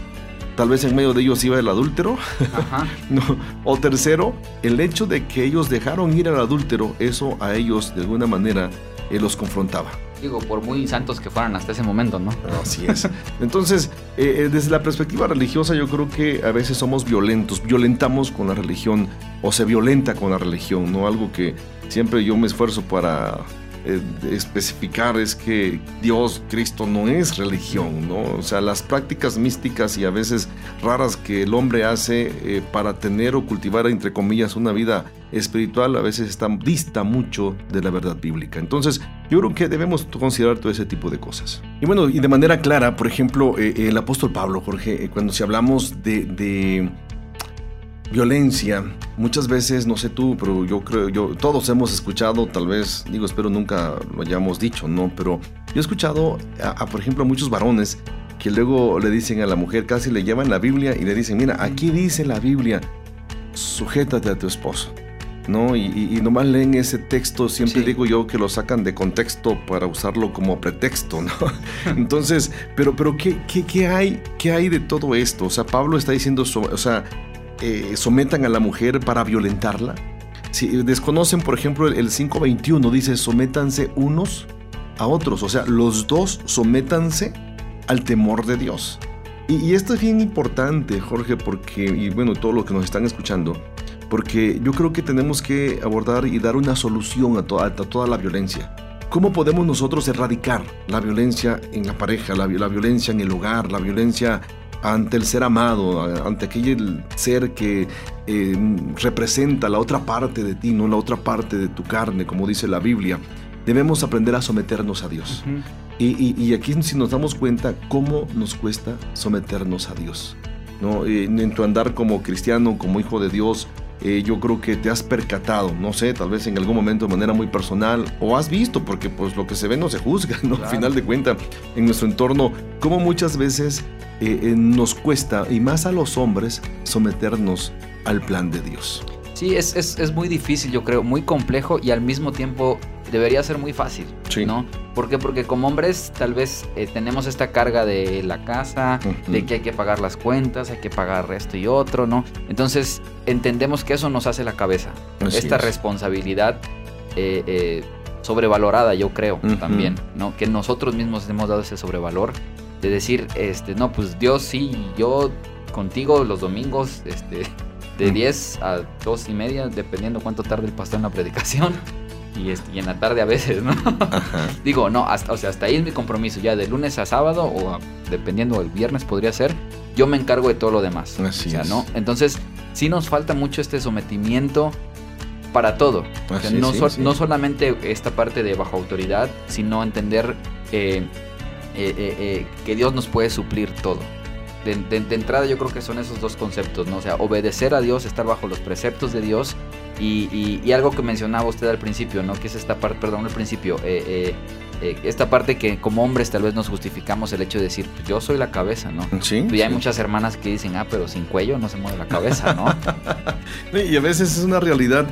Tal vez en medio de ellos iba el adúltero.
Ajá.
No. O tercero, el hecho de que ellos dejaron ir al adúltero, eso a ellos de alguna manera eh, los confrontaba.
Digo, por muy santos que fueran hasta ese momento, ¿no?
Así es. Entonces, eh, eh, desde la perspectiva religiosa, yo creo que a veces somos violentos, violentamos con la religión o se violenta con la religión, ¿no? Algo que siempre yo me esfuerzo para eh, especificar es que Dios, Cristo no es religión, ¿no? O sea, las prácticas místicas y a veces raras que el hombre hace eh, para tener o cultivar, entre comillas, una vida espiritual, a veces está, dista mucho de la verdad bíblica. Entonces, yo creo que debemos considerar todo ese tipo de cosas. Y bueno, y de manera clara, por ejemplo, eh, el apóstol Pablo, Jorge, cuando si hablamos de violencia, muchas veces, no sé tú, pero yo creo, yo, todos hemos escuchado, tal vez, digo, espero nunca lo hayamos dicho, ¿no? Pero yo he escuchado, a, a, por ejemplo, a muchos varones que luego le dicen a la mujer, casi le llevan la Biblia y le dicen, mira, aquí dice la Biblia, sujétate a tu esposo. ¿no? Y, y, y, nomás leen ese texto, siempre sí. digo yo que lo sacan de contexto para usarlo como pretexto, ¿no? Entonces, pero, pero ¿qué, qué, qué, hay, ¿qué hay de todo esto? O sea, Pablo está diciendo, o sea, eh, sometan a la mujer para violentarla. Si desconocen, por ejemplo, el, el 5.21 dice, sométanse unos a otros, o sea, los dos sométanse al temor de Dios. Y, y esto es bien importante, Jorge, porque, y bueno, todos los que nos están escuchando, porque yo creo que tenemos que abordar y dar una solución a, to a toda la violencia. ¿Cómo podemos nosotros erradicar la violencia en la pareja, la, la, violencia en el hogar, la violencia ante el ser amado, ante aquel ser que eh, representa la otra parte de ti, no la otra parte de tu carne, como dice la Biblia? Debemos aprender a someternos a Dios. Uh -huh. y, y, y, aquí si nos damos cuenta cómo nos cuesta someternos a Dios. ¿no? En tu andar como cristiano, como hijo de Dios, eh, yo creo que te has percatado, no sé, tal vez en algún momento de manera muy personal, o has visto, porque pues lo que se ve no se juzga, ¿no? Claro. Al final de cuentas, en nuestro entorno, como muchas veces eh, eh, nos cuesta, y más a los hombres, someternos al plan de Dios.
Sí, es, es, es, muy difícil, yo creo, muy complejo y al mismo tiempo debería ser muy fácil,
sí.
¿no? ¿Por qué? Porque como hombres tal vez eh, tenemos esta carga de la casa, uh -huh. de que hay que pagar las cuentas, hay que pagar esto y otro, ¿no? Entonces entendemos que eso nos hace la cabeza,
Así
esta
es.
responsabilidad eh, eh, sobrevalorada, yo creo, uh -huh. también, ¿no? Que nosotros mismos hemos dado ese sobrevalor de decir, este, no, pues Dios sí, yo contigo los domingos, este de 10 a 2 y media, dependiendo cuánto tarde el pastor en la predicación. Y, este, y en la tarde a veces, ¿no?
Ajá.
Digo, no, hasta, o sea, hasta ahí es mi compromiso. Ya de lunes a sábado, o a, dependiendo del viernes podría ser, yo me encargo de todo lo demás.
Así
o sea,
es.
¿no? Entonces, sí nos falta mucho este sometimiento para todo. O sea, no,
sí,
so,
sí.
no solamente esta parte de bajo autoridad, sino entender eh, eh, eh, que Dios nos puede suplir todo de, de- de entrada yo creo que son esos dos conceptos, ¿no? O sea, obedecer a Dios, estar bajo los preceptos de Dios y, y- y algo que mencionaba usted al principio, ¿no? Que es esta parte, perdón, al principio, eh, eh, eh, esta parte que como hombres tal vez nos justificamos el hecho de decir, pues yo soy la cabeza, ¿no?
Sí.
Y hay
sí.
muchas hermanas que dicen, ah, pero sin cuello no se mueve la cabeza, ¿no?
Y a veces es una realidad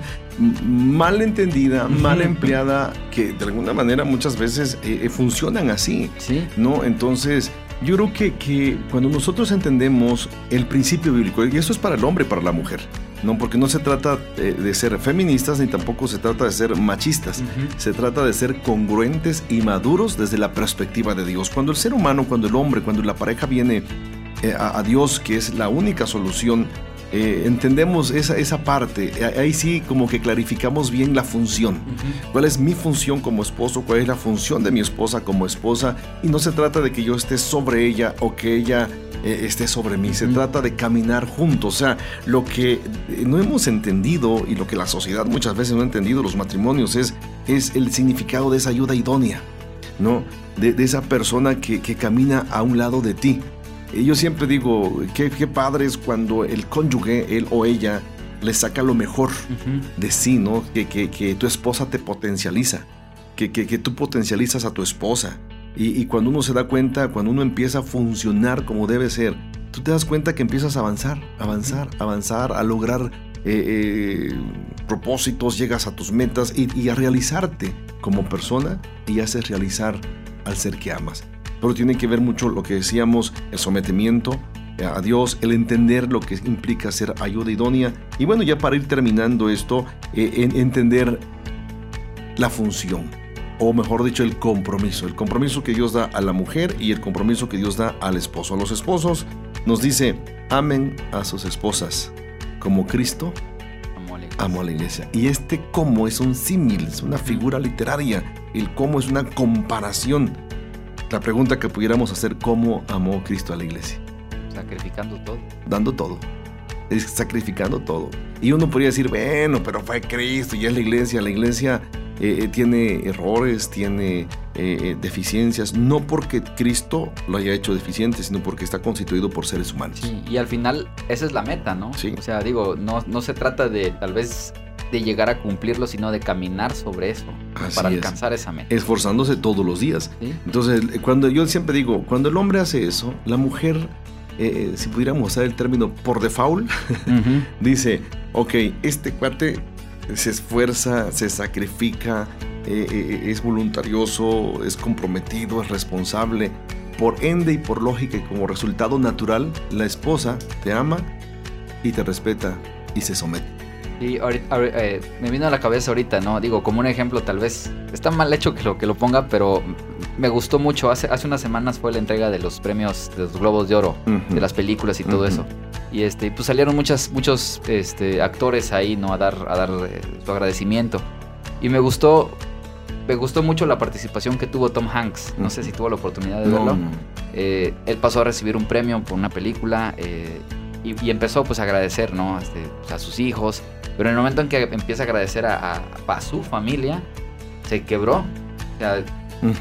mal entendida, mal empleada, que de alguna manera muchas veces eh, funcionan así.
Sí.
¿no? Entonces, yo creo que, que cuando nosotros entendemos el principio bíblico, y esto es para el hombre y para la mujer, ¿no? Porque no se trata eh, de ser feministas ni tampoco se trata de ser machistas. Se trata de ser congruentes y maduros desde la perspectiva de Dios. Cuando el ser humano, cuando el hombre, cuando la pareja viene eh, a, a Dios, que es la única solución, eh, entendemos esa, esa parte. Ahí sí como que clarificamos bien la función cuál es mi función como esposo, cuál es la función de mi esposa como esposa. Y no se trata de que yo esté sobre ella o que ella eh, esté sobre mí, se trata de caminar juntos. O sea, lo que eh, no hemos entendido y lo que la sociedad muchas veces no ha entendido, los matrimonios, es, es el significado de esa ayuda idónea, ¿no? De, de esa persona que, que camina a un lado de ti. Yo siempre digo, qué, qué padre es cuando el cónyuge, él o ella, le saca lo mejor de sí, ¿no? Que, que- que tu esposa te potencializa, que, que- que tú potencializas a tu esposa. Y, y cuando uno se da cuenta, cuando uno empieza a funcionar como debe ser, tú te das cuenta que empiezas a avanzar, avanzar, avanzar, a lograr eh, eh, propósitos, llegas a tus metas y, y a realizarte como persona y haces realizar al ser que amas. Pero tiene que ver mucho lo que decíamos, el sometimiento, a Dios, el entender lo que implica ser ayuda idónea. Y bueno, ya para ir terminando esto, eh, en- entender la función, o mejor dicho, el compromiso. El compromiso que Dios da a la mujer y el compromiso que Dios da al esposo. A los esposos nos dice, amen a sus esposas como Cristo
Amó a la iglesia.
amó a la iglesia. Y este cómo es un símil, es una figura literaria. El cómo es una comparación. La pregunta que pudiéramos hacer, ¿cómo amó Cristo a la iglesia?
Sacrificando todo.
dando todo, es sacrificando todo. Y uno podría decir, bueno, pero fue Cristo y es la iglesia. La iglesia eh, eh, tiene errores, tiene eh, eh, deficiencias, no porque Cristo lo haya hecho deficiente, sino porque está constituido por seres humanos.
Sí, y al final esa es la meta, ¿no?
Sí.
O sea, digo, no, no se trata de tal vez de llegar a cumplirlo, sino de caminar sobre eso
Así
para
es.
alcanzar esa meta.
Esforzándose todos los días.
¿sí?
Entonces, cuando yo siempre digo, cuando el hombre hace eso, la mujer, eh, eh, si pudiéramos usar el término por default, dice, ok, este cuate se esfuerza, se sacrifica, eh, eh, es voluntarioso, es comprometido, es responsable. Por ende y por lógica y como resultado natural, la esposa te ama y te respeta y se somete.
Sí, ahorita- ahori- eh, me vino a la cabeza ahorita, ¿no? Digo, como un ejemplo, tal vez está mal hecho que lo, que lo ponga, pero me gustó mucho. Hace, hace unas semanas fue la entrega de los premios de los Globos de Oro,
Ujú.
de las películas y todo
Ujú.
eso. Y este, pues salieron muchas, muchos este, actores ahí, ¿no? A dar, a dar eh, su agradecimiento. Y me gustó, me gustó mucho la participación que tuvo Tom Hanks. No sé si tuvo la oportunidad de
No,
verlo.
no.
Eh, él pasó a recibir un premio por una película eh, y, y empezó pues a agradecer, ¿no? Este, pues, a sus hijos. Pero en el momento en que empieza a agradecer a, a- a su familia, se quebró. O sea,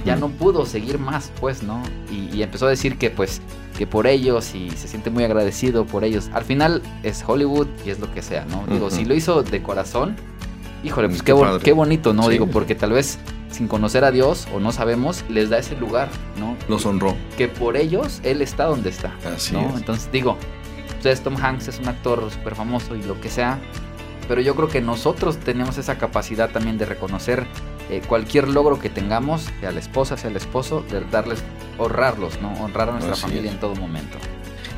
ya
Ujú.
no pudo seguir más, pues, ¿no? Y, y empezó a decir que, pues, que por ellos y se siente muy agradecido por ellos. Al final es Hollywood y es lo que sea, ¿no? Digo,
Ujú.
si lo hizo de corazón, híjole, pues
Qué
qué, qué bonito, ¿no?
Sí.
Digo, porque tal vez sin conocer a Dios o no sabemos, les da ese lugar, ¿no?
Los honró.
que por ellos él está donde está.
Así
¿no?
es.
Entonces digo, pues Tom Hanks es un actor súper famoso y lo que sea, pero yo creo que nosotros tenemos esa capacidad también de reconocer eh, cualquier logro que tengamos, sea la esposa, sea el esposo, de darles, honrarlos, ¿no? Honrar a nuestra
Así
familia
es.
en todo momento.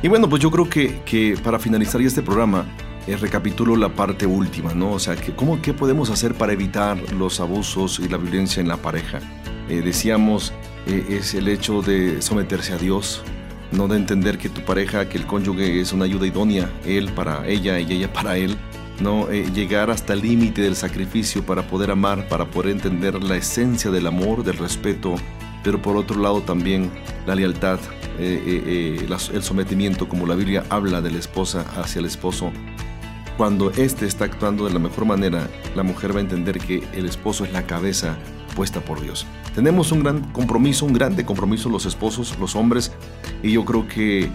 Y bueno, pues yo creo que, que para finalizar este programa, eh, recapitulo la parte última, ¿no? O sea, que ¿cómo, ¿qué podemos hacer para evitar los abusos y la violencia en la pareja? Eh, decíamos, eh, es el hecho de someterse a Dios, no de entender que tu pareja, que el cónyuge es una ayuda idónea, él para ella y ella para él, no Eh, llegar hasta el límite del sacrificio para poder amar, para poder entender la esencia del amor, del respeto, pero por otro lado también la lealtad, eh, eh, el sometimiento, como la Biblia habla de la esposa hacia el esposo. Cuando éste está actuando de la mejor manera, la mujer va a entender que el esposo es la cabeza puesta por Dios. Tenemos un gran compromiso, un grande compromiso los esposos, los hombres, y yo creo que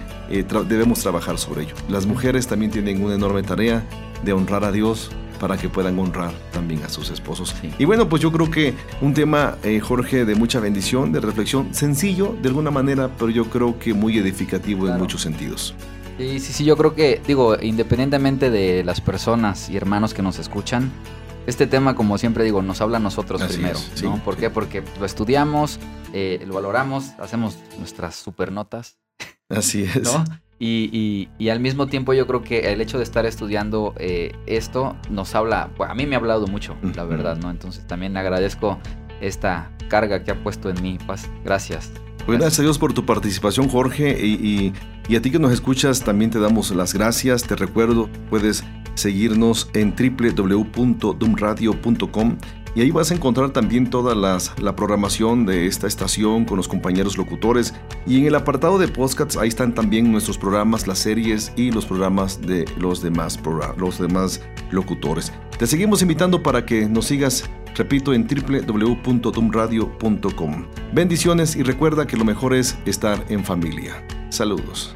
debemos trabajar sobre ello. Las mujeres también tienen una enorme tarea de honrar a Dios para que puedan honrar también a sus esposos. Y bueno, pues yo creo que un tema, eh, Jorge, de mucha bendición, de reflexión, sencillo de alguna manera, pero yo creo que muy edificativo en muchos sentidos.
Sí, sí, sí, yo creo que, digo, independientemente de las personas y hermanos que nos escuchan, este tema, como siempre digo, nos habla a nosotros primero, ¿no? ¿Por qué? Porque lo estudiamos, eh, lo valoramos, hacemos nuestras supernotas.
Así es.
¿no? Y, y, al mismo tiempo yo creo que el hecho de estar estudiando eh, esto nos habla, pues, a mí me ha hablado mucho, la verdad, ¿no? Entonces también agradezco esta carga que ha puesto en mí, Paz. Gracias.
Pues gracias a Dios por tu participación, Jorge. Y, y, a ti que nos escuchas, también te damos las gracias. Te recuerdo, puedes seguirnos en www.dumradio.com y ahí vas a encontrar también toda las, la programación de esta estación con los compañeros locutores. Y en el apartado de podcasts, ahí están también nuestros programas, las series y los programas de los demás, los demás locutores. Te seguimos invitando para que nos sigas repito, en www.dumradio.com. Bendiciones y recuerda que lo mejor es estar en familia. Saludos.